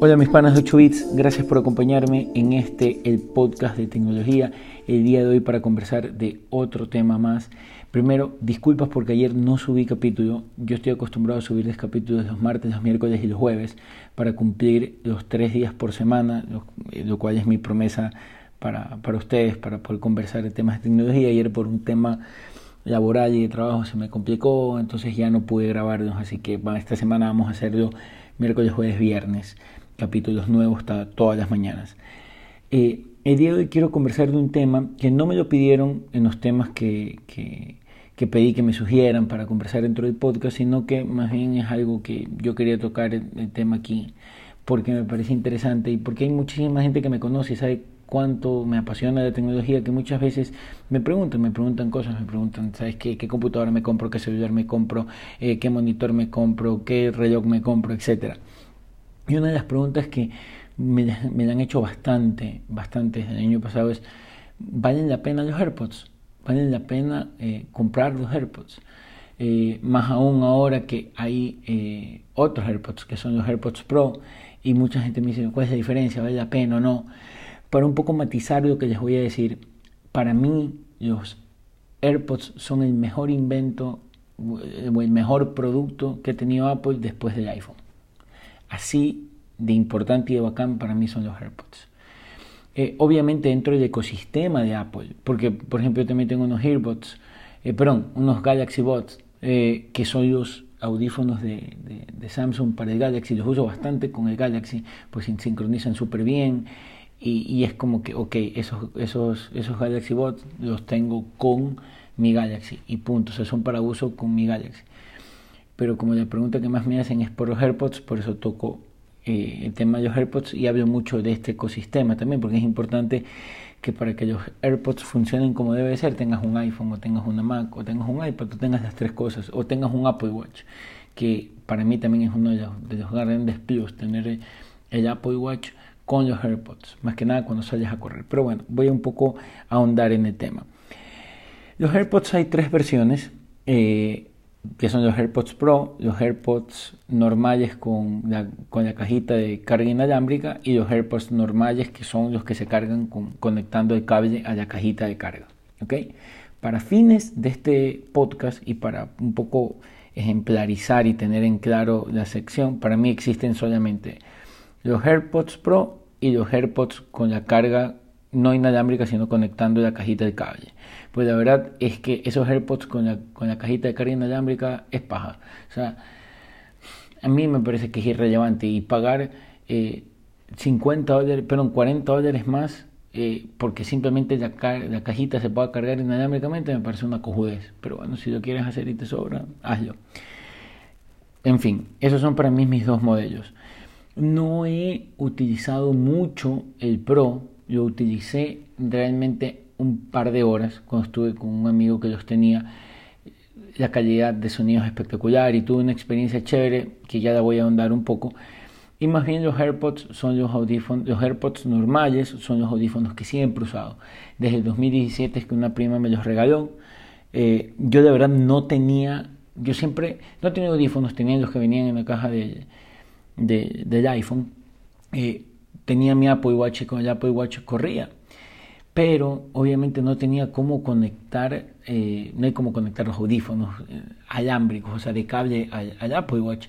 Hola mis panas de 8 bits, gracias por acompañarme en este, el podcast de tecnología, el día de hoy para conversar de otro tema más. Primero, disculpas porque ayer no subí capítulo, yo estoy acostumbrado a subirles capítulos los martes, los miércoles y los jueves para cumplir los tres días por semana, lo, cual es mi promesa para, para ustedes, para poder conversar de temas de tecnología. Ayer por un tema laboral y de trabajo se me complicó, entonces ya no pude grabarlos, así que esta semana vamos a hacerlo miércoles, jueves, viernes capítulos nuevos todas las mañanas. Eh, el día de hoy quiero conversar de un tema que no me lo pidieron en los temas que, que, pedí que me sugieran para conversar dentro del podcast, sino que más bien es algo que yo quería tocar el, tema aquí porque me parece interesante y porque hay muchísima gente que me conoce y sabe cuánto me apasiona la tecnología que muchas veces me preguntan, me preguntan cosas, me preguntan, ¿sabes qué, qué computadora me compro, qué celular me compro, eh, qué monitor me compro, qué reloj me compro, etcétera? Y una de las preguntas que me, me han hecho bastante, bastante el año pasado es, ¿valen la pena los AirPods? ¿Valen la pena eh, comprar los AirPods? Eh, más aún ahora que hay eh, otros AirPods, que son los AirPods Pro, y mucha gente me dice, ¿cuál es la diferencia? ¿Vale la pena o no? Para un poco matizar lo que les voy a decir, para mí los AirPods son el mejor invento o el mejor producto que ha tenido Apple después del iPhone. Así de importante y de bacán para mí son los AirPods. Eh, obviamente dentro del ecosistema de Apple, porque por ejemplo yo también tengo unos AirPods, eh, perdón, unos Galaxy Bots, eh, que son los audífonos de, Samsung para el Galaxy, los uso bastante con el Galaxy, pues sincronizan súper bien y, es como que, ok, esos, esos, esos Galaxy Bots los tengo con mi Galaxy y punto, o sea, son para uso con mi Galaxy pero como la pregunta que más me hacen es por los AirPods, por eso toco eh, el tema de los AirPods y hablo mucho de este ecosistema también, porque es importante que para que los AirPods funcionen como debe ser, tengas un iPhone o tengas una Mac o tengas un iPad o tengas las tres cosas o tengas un Apple Watch, que para mí también es uno de los, de los grandes plus, tener el, Apple Watch con los AirPods, más que nada cuando sales a correr. Pero bueno, voy un poco a ahondar en el tema. Los AirPods hay tres versiones. Eh, que son los AirPods Pro, los AirPods normales con la, con la cajita de carga inalámbrica y los AirPods normales que son los que se cargan con, conectando el cable a la cajita de carga. ¿okay? Para fines de este podcast y para un poco ejemplarizar y tener en claro la sección, para mí existen solamente los AirPods Pro y los AirPods con la carga no inalámbrica, sino conectando la cajita de cable. Pues la verdad es que esos AirPods con la, con la cajita de carga inalámbrica es paja. O sea, a mí me parece que es irrelevante y pagar 50 eh, dólares, perdón, 40 dólares más eh, porque simplemente la, la, cajita se pueda cargar inalámbricamente me parece una cojudez. Pero bueno, si lo quieres hacer y te sobra, hazlo. En fin, esos son para mí mis dos modelos. No he utilizado mucho el Pro yo utilicé realmente un par de horas cuando estuve con un amigo que los tenía. La calidad de sonido es espectacular y tuve una experiencia chévere que ya la voy a ahondar un poco. Y más bien los AirPods son los audífonos, los AirPods normales son los audífonos que siempre he usado. Desde el 2017 es que una prima me los regaló. Eh, yo de verdad no tenía, yo siempre, no tenía audífonos, tenía los que venían en la caja de, del iPhone. Eh, tenía mi Apple Watch y con el Apple Watch corría. Pero obviamente no tenía cómo conectar, eh, no hay cómo conectar los audífonos eh, alámbricos, o sea, de cable al, Apple Watch.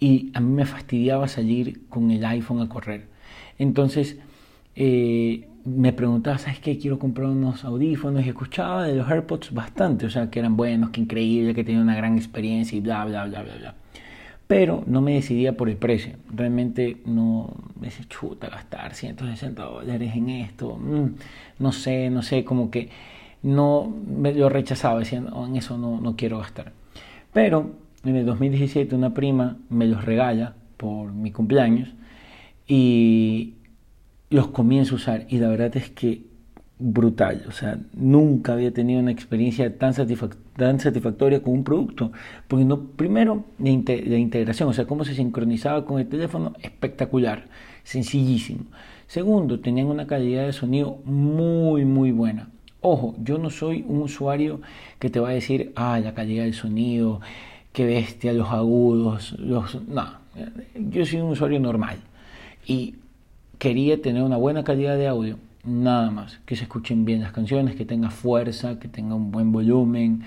Y a mí me fastidiaba salir con el iPhone a correr. Entonces eh, me preguntaba, ¿sabes qué? Quiero comprar unos audífonos y escuchaba de los AirPods bastante, o sea, que eran buenos, que increíble, que tenían una gran experiencia y bla, bla, bla, bla, bla pero no me decidía por el precio. Realmente no me decía, chuta, gastar 160 dólares en esto. Mm, no sé, no sé, como que no me lo rechazaba, diciendo, oh, en eso no, no quiero gastar. Pero en el 2017 una prima me los regala por mi cumpleaños y los comienzo a usar y la verdad es que brutal. O sea, nunca había tenido una experiencia tan, tan satisfactoria con un producto. Porque no, primero, la, integración, o sea, cómo se sincronizaba con el teléfono, espectacular, sencillísimo. Segundo, tenían una calidad de sonido muy, muy buena. Ojo, yo no soy un usuario que te va a decir, ah, la calidad del sonido, qué bestia, los agudos, los... No, yo soy un usuario normal y quería tener una buena calidad de audio, nada más, que se escuchen bien las canciones, que tenga fuerza, que tenga un buen volumen,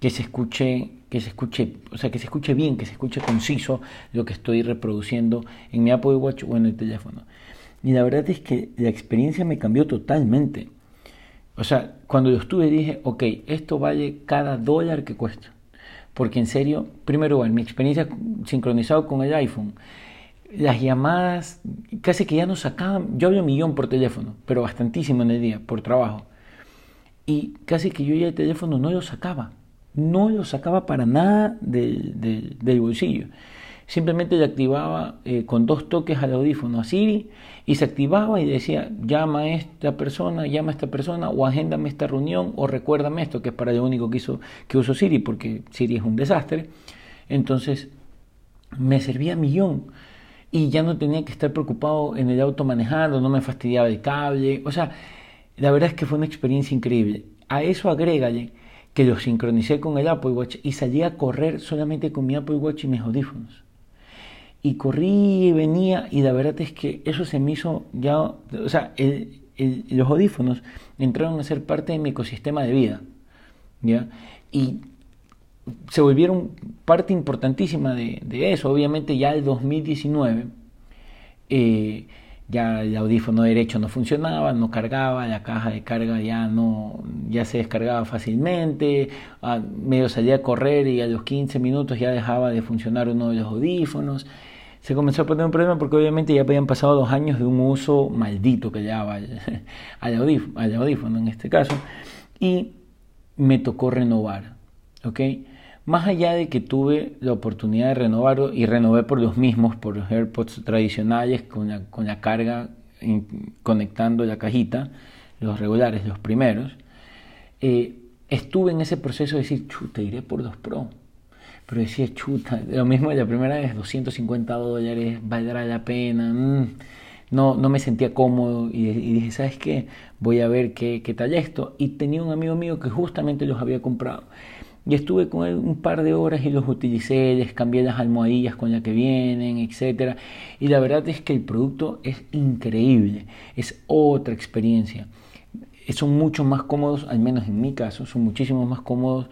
que se escuche, que se escuche, o sea, que se escuche bien, que se escuche conciso lo que estoy reproduciendo en mi Apple Watch o en el teléfono. Y la verdad es que la experiencia me cambió totalmente. O sea, cuando yo estuve dije, ok, esto vale cada dólar que cuesta. Porque en serio, primero, en mi experiencia sincronizado con el iPhone, las llamadas casi que ya no sacaban, yo hablo un millón por teléfono, pero bastantísimo en el día, por trabajo. Y casi que yo ya el teléfono no lo sacaba, no lo sacaba para nada del, del bolsillo simplemente le activaba eh, con dos toques al audífono a Siri y se activaba y decía llama a esta persona, llama a esta persona o agéndame esta reunión o recuérdame esto, que es para lo único que, hizo, que uso Siri porque Siri es un desastre. Entonces me servía millón y ya no tenía que estar preocupado en el auto manejando, no me fastidiaba el cable, o sea, la verdad es que fue una experiencia increíble. A eso agrégale que lo sincronicé con el Apple Watch y salí a correr solamente con mi Apple Watch y mis audífonos y corrí y venía y la verdad es que eso se me hizo ya, o sea, los audífonos entraron a ser parte de mi ecosistema de vida, ¿ya? Y se volvieron parte importantísima de, eso. Obviamente ya el 2019 eh, ya el audífono derecho no funcionaba, no cargaba, la caja de carga ya no, ya se descargaba fácilmente, medio salía a correr y a los 15 minutos ya dejaba de funcionar uno de los audífonos se comenzó a poner un problema porque obviamente ya habían pasado dos años de un uso maldito que llevaba al, audífono, en este caso, y me tocó renovar. Más allá de que tuve la oportunidad de renovarlo y renové por los mismos, por los AirPods tradicionales con la, con la carga conectando la cajita, los regulares, los primeros, eh, estuve en ese proceso de decir, chuta, iré por los Pro pero decía, chuta, lo mismo de la primera vez, 250 dólares, valdrá la pena. Mm, no, no me sentía cómodo y, dije, ¿sabes qué? Voy a ver qué, qué tal esto. Y tenía un amigo mío que justamente los había comprado. Y estuve con él un par de horas y los utilicé, les cambié las almohadillas con las que vienen, etc. Y la verdad es que el producto es increíble, es otra experiencia. Son mucho más cómodos, al menos en mi caso, son muchísimo más cómodos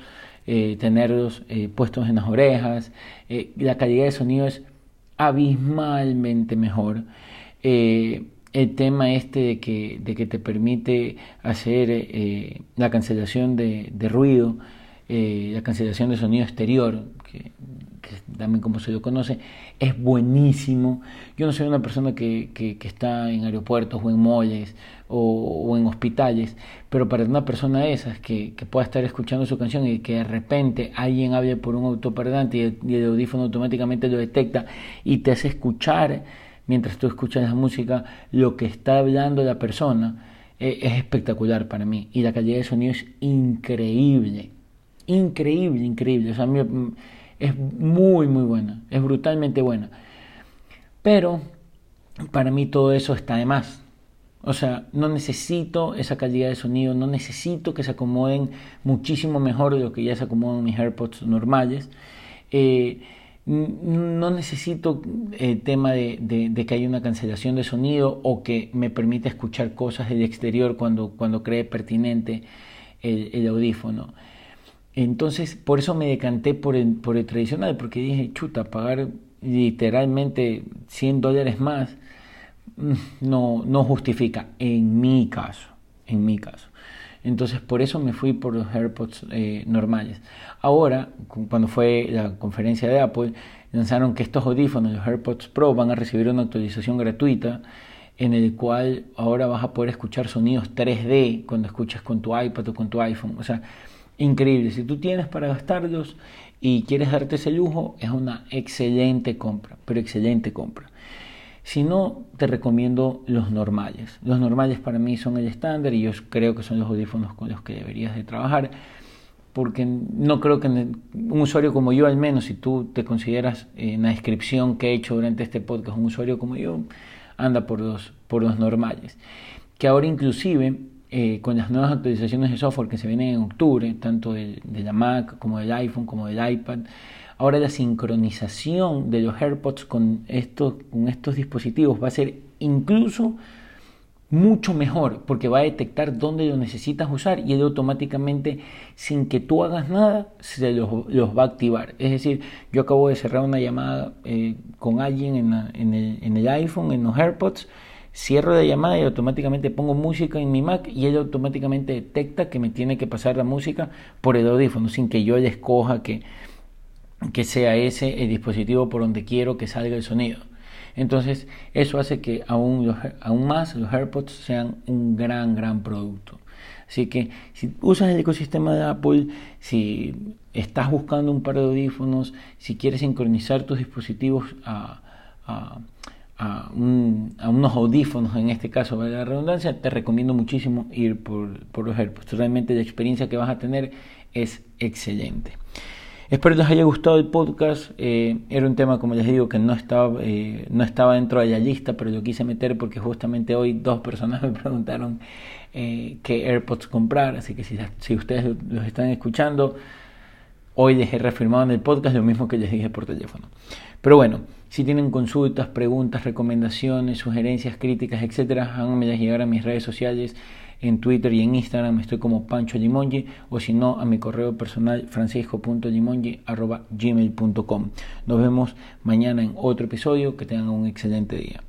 eh, tenerlos eh, puestos en las orejas. Eh, la calidad de sonido es abismalmente mejor. el tema este de que, de que te permite hacer la cancelación de, de ruido, la cancelación de sonido exterior, que también como se lo conoce, es buenísimo. Yo no soy una persona que, que, está en aeropuertos o en moles o, en hospitales, pero para una persona de esas que, que, pueda estar escuchando su canción y que de repente alguien hable por un autoparlante y el, y el audífono automáticamente lo detecta y te hace escuchar mientras tú escuchas la música lo que está hablando la persona, eh, es espectacular para mí y la calidad de sonido es increíble, increíble, increíble. Es muy, muy buena, es brutalmente buena. Pero para mí todo eso está de más. O sea, no necesito esa calidad de sonido, no necesito que se acomoden muchísimo mejor de lo que ya se acomodan mis AirPods normales. Eh, no necesito el tema de, que haya una cancelación de sonido o que me permita escuchar cosas del exterior cuando, cuando cree pertinente el audífono. Entonces, por eso me decanté por el, por el tradicional, porque dije, chuta, pagar literalmente 100 dólares más mm, no, no justifica, en mi caso, en mi caso. Entonces, por eso me fui por los AirPods eh, normales. Ahora, cuando fue la conferencia de Apple, lanzaron que estos audífonos, los AirPods Pro, van a recibir una actualización gratuita en el cual ahora vas a poder escuchar sonidos 3D cuando escuchas con tu iPad o con tu iPhone. O sea, increíble. Si tú tienes para gastarlos y quieres darte ese lujo, es una excelente compra, pero excelente compra. Si no, te recomiendo los normales. Los normales para mí son el estándar y yo creo que son los audífonos con los que deberías de trabajar, porque no creo que un usuario como yo, al menos si tú te consideras en la descripción que he hecho durante este podcast, un usuario como yo, anda por los, por los normales. Que ahora inclusive eh, con las nuevas actualizaciones de software que se vienen en octubre, tanto de, la Mac como del iPhone como del iPad, ahora la sincronización de los AirPods con estos, dispositivos va a ser incluso mucho mejor porque va a detectar dónde lo necesitas usar y él automáticamente sin que tú hagas nada se los, va a activar. Es decir yo acabo de cerrar una llamada eh, con alguien en, el, iPhone en los AirPods cierro la llamada y automáticamente pongo música en mi Mac y él automáticamente detecta que me tiene que pasar la música por el audífono sin que yo le escoja que, que sea ese el dispositivo por donde quiero que salga el sonido entonces, eso hace que aún, aún más los AirPods sean un gran, gran producto. Así que si usas el ecosistema de Apple, si estás buscando un par de audífonos, si quieres sincronizar tus dispositivos a, unos audífonos, en este caso, de la redundancia, te recomiendo muchísimo ir por, por los AirPods. Realmente la experiencia que vas a tener es excelente. Espero les haya gustado el podcast. Eh, era un tema, como les digo, que no estaba, eh, no estaba dentro de la lista, pero lo quise meter porque justamente hoy dos personas me preguntaron eh, qué AirPods comprar. Así que si, si ustedes los están escuchando, hoy les he reafirmado en el podcast lo mismo que les dije por teléfono. Pero bueno, si tienen consultas, preguntas, recomendaciones, sugerencias, críticas, etcétera, háganme llegar a mis redes sociales en Twitter y en Instagram estoy como Pancho Limongi o si no a mi correo personal francisco.limongi.gmail.com Nos vemos mañana en otro episodio. Que tengan un excelente día.